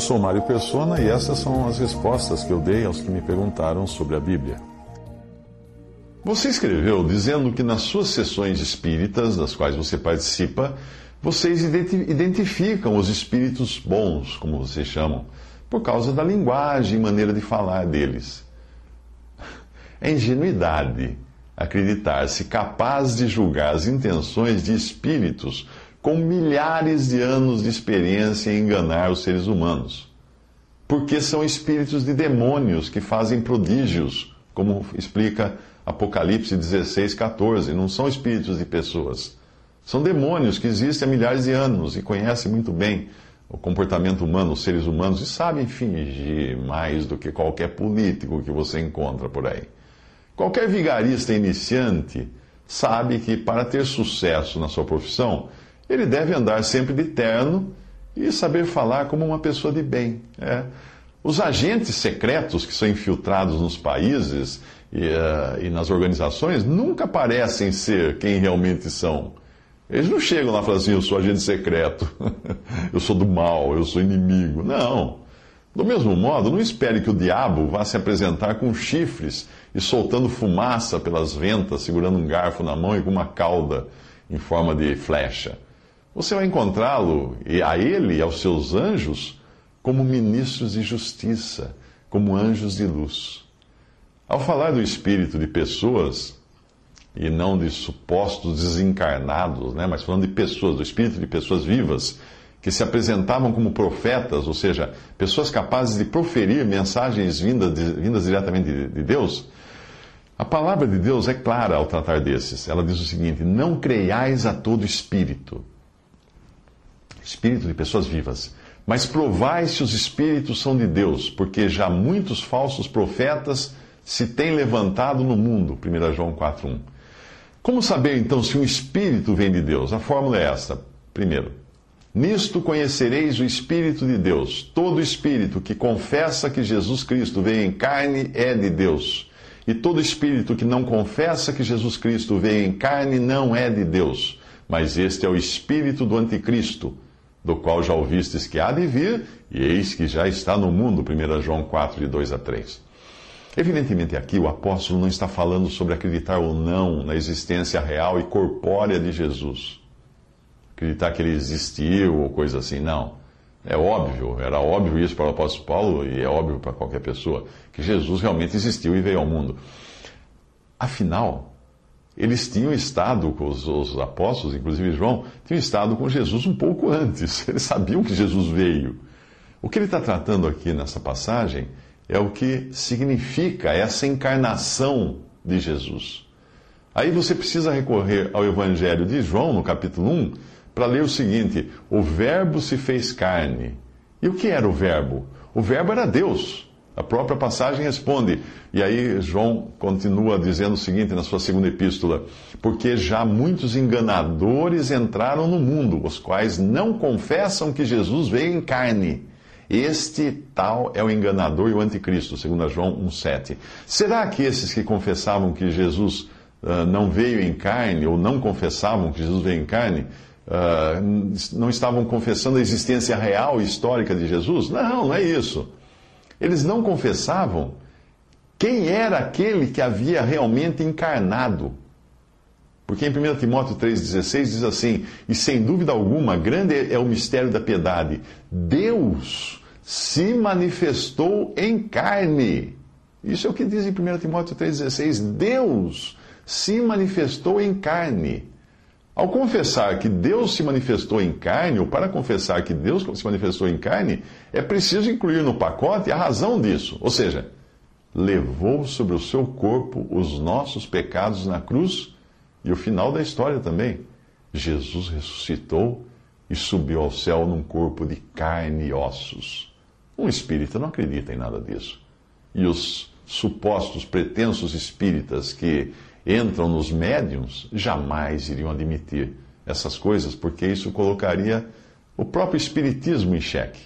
Eu sou Mário Persona e essas são as respostas que eu dei aos que me perguntaram sobre a Bíblia. Você escreveu dizendo que nas suas sessões espíritas, das quais você participa, vocês identificam os espíritos bons, como vocês chamam, por causa da linguagem e maneira de falar deles. É ingenuidade acreditar-se capaz de julgar as intenções de espíritos com milhares de anos de experiência em enganar os seres humanos. Porque são espíritos de demônios que fazem prodígios, como explica Apocalipse 16, 14. Não são espíritos de pessoas. São demônios que existem há milhares de anos e conhecem muito bem o comportamento humano, os seres humanos, e sabem fingir mais do que qualquer político que você encontra por aí. Qualquer vigarista iniciante sabe que para ter sucesso na sua profissão, ele deve andar sempre de terno e saber falar como uma pessoa de bem. É. Os agentes secretos que são infiltrados nos países e, uh, e nas organizações nunca parecem ser quem realmente são. Eles não chegam lá e falam assim: eu sou agente secreto, eu sou do mal, eu sou inimigo. Não. Do mesmo modo, não espere que o diabo vá se apresentar com chifres e soltando fumaça pelas ventas, segurando um garfo na mão e com uma cauda em forma de flecha. Você vai encontrá-lo, e a ele e aos seus anjos, como ministros de justiça, como anjos de luz. Ao falar do espírito de pessoas, e não de supostos desencarnados, né? mas falando de pessoas, do espírito de pessoas vivas, que se apresentavam como profetas, ou seja, pessoas capazes de proferir mensagens vindas, de, vindas diretamente de, de Deus. A palavra de Deus é clara ao tratar desses. Ela diz o seguinte: Não creiais a todo espírito, espírito de pessoas vivas, mas provai se os espíritos são de Deus, porque já muitos falsos profetas se têm levantado no mundo. 1 João 4,1. Como saber então se um espírito vem de Deus? A fórmula é esta. Primeiro, nisto conhecereis o Espírito de Deus. Todo espírito que confessa que Jesus Cristo veio em carne é de Deus. E todo espírito que não confessa que Jesus Cristo veio em carne não é de Deus. Mas este é o espírito do anticristo, do qual já ouvistes que há de vir, e eis que já está no mundo. 1 João 4, de 2 a 3. Evidentemente, aqui o apóstolo não está falando sobre acreditar ou não na existência real e corpórea de Jesus. Acreditar que ele existiu ou coisa assim, não. É óbvio, era óbvio isso para o apóstolo Paulo e é óbvio para qualquer pessoa, que Jesus realmente existiu e veio ao mundo. Afinal, eles tinham estado, os, os apóstolos, inclusive João, tinham estado com Jesus um pouco antes. Eles sabiam que Jesus veio. O que ele está tratando aqui nessa passagem é o que significa essa encarnação de Jesus. Aí você precisa recorrer ao Evangelho de João, no capítulo 1, para ler o seguinte: O Verbo se fez carne. E o que era o Verbo? O Verbo era Deus. A própria passagem responde. E aí João continua dizendo o seguinte na sua segunda epístola: Porque já muitos enganadores entraram no mundo, os quais não confessam que Jesus veio em carne. Este tal é o enganador e o anticristo, segundo João 1,7. Será que esses que confessavam que Jesus uh, não veio em carne, ou não confessavam que Jesus veio em carne, uh, não estavam confessando a existência real e histórica de Jesus? Não, não é isso. Eles não confessavam quem era aquele que havia realmente encarnado. Porque em 1 Timóteo 3,16 diz assim: E sem dúvida alguma, grande é o mistério da piedade. Deus se manifestou em carne. Isso é o que diz em 1 Timóteo 3,16. Deus se manifestou em carne. Ao confessar que Deus se manifestou em carne, ou para confessar que Deus se manifestou em carne, é preciso incluir no pacote a razão disso. Ou seja, levou sobre o seu corpo os nossos pecados na cruz e o final da história também. Jesus ressuscitou e subiu ao céu num corpo de carne e ossos. Um espírita não acredita em nada disso. E os supostos pretensos espíritas que entram nos médiums jamais iriam admitir essas coisas, porque isso colocaria o próprio espiritismo em xeque.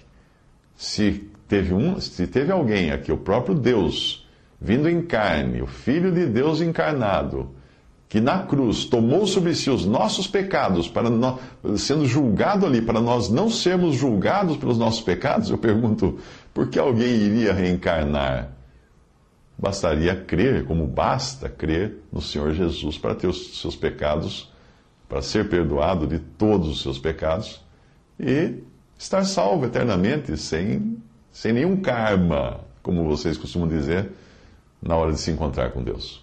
Se teve, um, se teve alguém aqui, o próprio Deus, vindo em carne, o Filho de Deus encarnado, que na cruz tomou sobre si os nossos pecados, para sendo julgado ali, para nós não sermos julgados pelos nossos pecados, eu pergunto, por que alguém iria reencarnar? Bastaria crer, como basta crer no Senhor Jesus para ter os seus pecados, para ser perdoado de todos os seus pecados e estar salvo eternamente, sem, sem nenhum karma, como vocês costumam dizer, na hora de se encontrar com Deus.